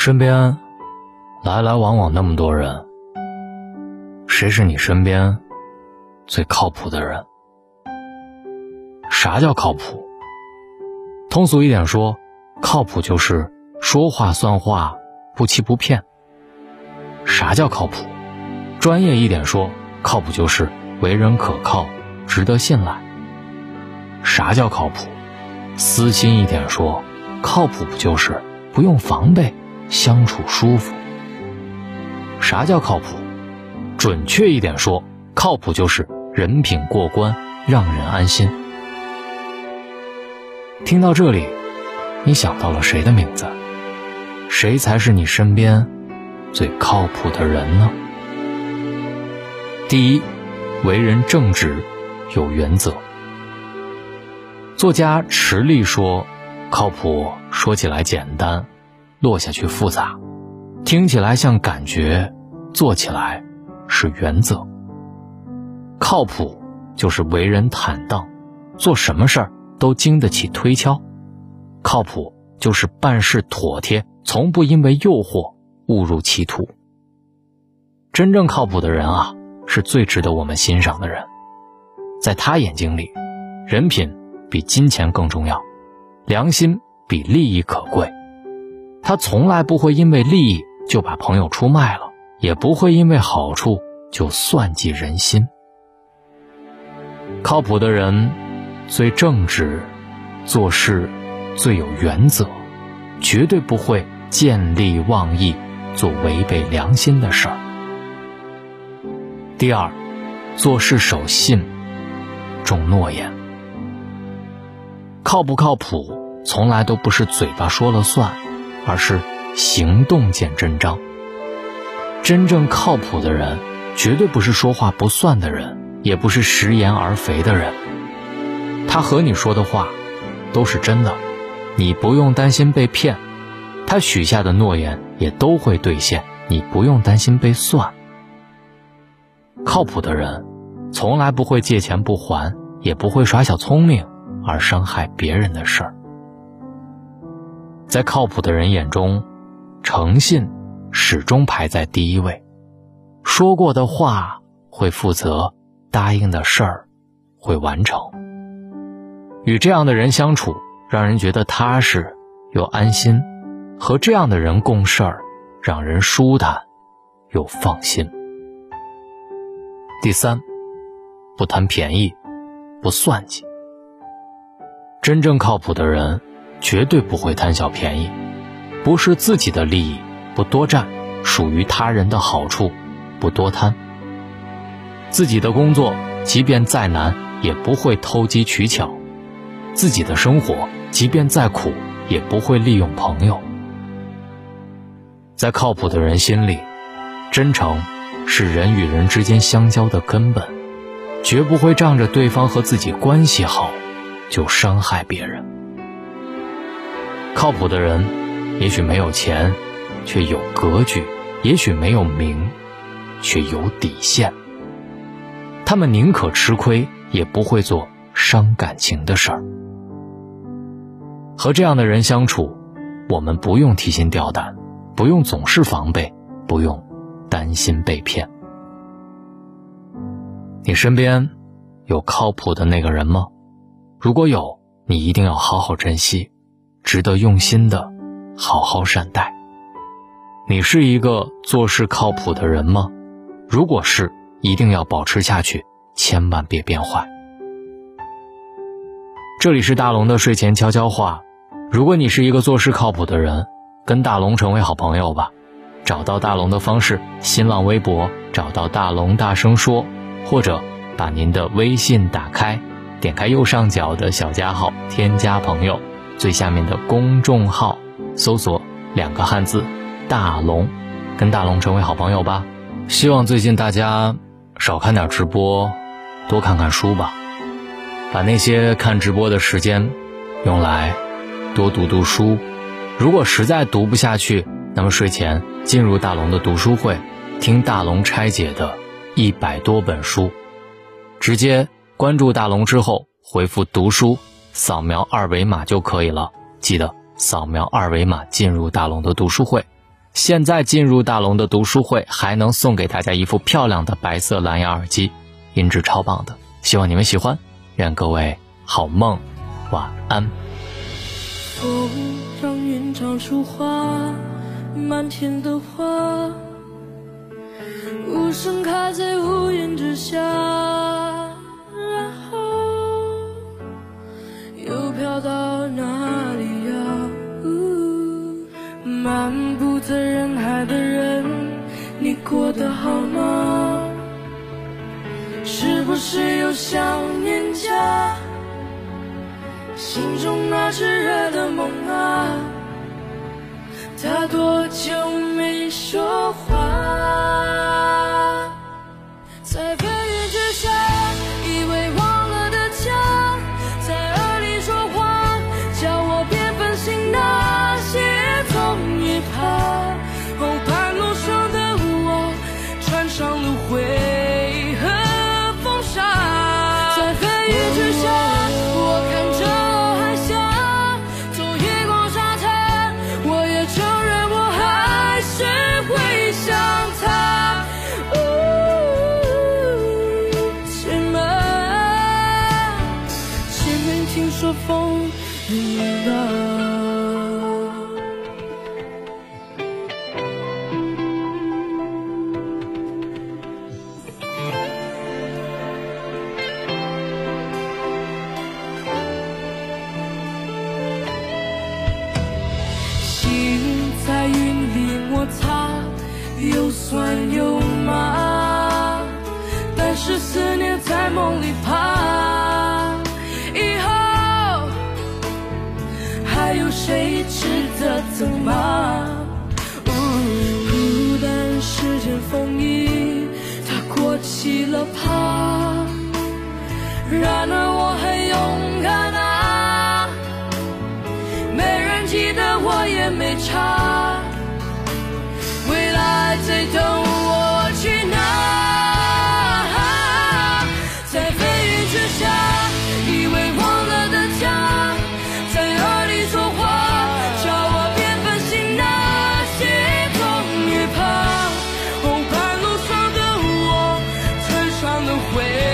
身边来来往往那么多人，谁是你身边最靠谱的人？啥叫靠谱？通俗一点说，靠谱就是说话算话，不欺不骗。啥叫靠谱？专业一点说，靠谱就是为人可靠，值得信赖。啥叫靠谱？私心一点说，靠谱不就是不用防备？相处舒服。啥叫靠谱？准确一点说，靠谱就是人品过关，让人安心。听到这里，你想到了谁的名字？谁才是你身边最靠谱的人呢？第一，为人正直，有原则。作家池莉说：“靠谱说起来简单。”落下去复杂，听起来像感觉，做起来是原则。靠谱就是为人坦荡，做什么事儿都经得起推敲。靠谱就是办事妥帖，从不因为诱惑误入歧途。真正靠谱的人啊，是最值得我们欣赏的人。在他眼睛里，人品比金钱更重要，良心比利益可贵。他从来不会因为利益就把朋友出卖了，也不会因为好处就算计人心。靠谱的人最正直，做事最有原则，绝对不会见利忘义，做违背良心的事儿。第二，做事守信，重诺言。靠不靠谱，从来都不是嘴巴说了算。而是行动见真章。真正靠谱的人，绝对不是说话不算的人，也不是食言而肥的人。他和你说的话，都是真的，你不用担心被骗；他许下的诺言也都会兑现，你不用担心被算。靠谱的人，从来不会借钱不还，也不会耍小聪明而伤害别人的事儿。在靠谱的人眼中，诚信始终排在第一位。说过的话会负责，答应的事儿会完成。与这样的人相处，让人觉得踏实又安心；和这样的人共事儿，让人舒坦又放心。第三，不贪便宜，不算计。真正靠谱的人。绝对不会贪小便宜，不是自己的利益不多占，属于他人的好处不多贪。自己的工作即便再难，也不会偷机取巧；自己的生活即便再苦，也不会利用朋友。在靠谱的人心里，真诚是人与人之间相交的根本，绝不会仗着对方和自己关系好，就伤害别人。靠谱的人，也许没有钱，却有格局；也许没有名，却有底线。他们宁可吃亏，也不会做伤感情的事儿。和这样的人相处，我们不用提心吊胆，不用总是防备，不用担心被骗。你身边有靠谱的那个人吗？如果有，你一定要好好珍惜。值得用心的好好善待。你是一个做事靠谱的人吗？如果是，一定要保持下去，千万别变坏。这里是大龙的睡前悄悄话。如果你是一个做事靠谱的人，跟大龙成为好朋友吧。找到大龙的方式：新浪微博找到大龙大声说，或者把您的微信打开，点开右上角的小加号，添加朋友。最下面的公众号，搜索两个汉字“大龙”，跟大龙成为好朋友吧。希望最近大家少看点直播，多看看书吧。把那些看直播的时间用来多读读书。如果实在读不下去，那么睡前进入大龙的读书会，听大龙拆解的一百多本书。直接关注大龙之后，回复“读书”。扫描二维码就可以了，记得扫描二维码进入大龙的读书会。现在进入大龙的读书会，还能送给大家一副漂亮的白色蓝牙耳机，音质超棒的。希望你们喜欢，愿各位好梦，晚安。风让云长出花，满天的花，无声开在屋想念家？心中那炽热的梦啊，它多久没说话？away.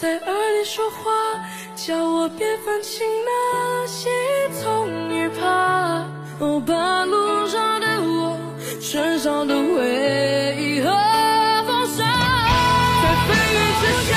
在耳里说话，叫我别放弃那些痛与怕。哦，半路上的我，身上的灰和风沙，在飞云之下，